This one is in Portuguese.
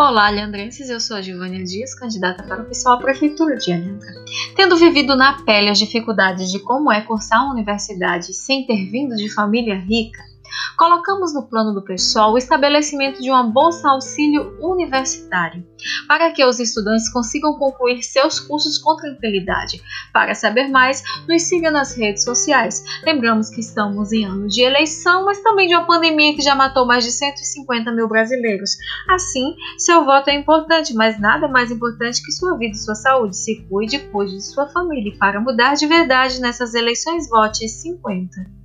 Olá, Leandrenses, eu sou a Giovânia Dias, candidata para o pessoal à Prefeitura de Alhandra. Tendo vivido na pele as dificuldades de como é cursar uma universidade sem ter vindo de família rica, colocamos no plano do pessoal o estabelecimento de uma bolsa auxílio universitário, para que os estudantes consigam concluir seus cursos com tranquilidade. Para saber mais, nos siga nas redes sociais. Lembramos que estamos em ano de eleição, mas também de uma pandemia que já matou mais de 150 mil brasileiros. Assim, seu voto é importante, mas nada mais importante que sua vida e sua saúde. Se cuide cuide de sua família. E para mudar de verdade nessas eleições, vote 50.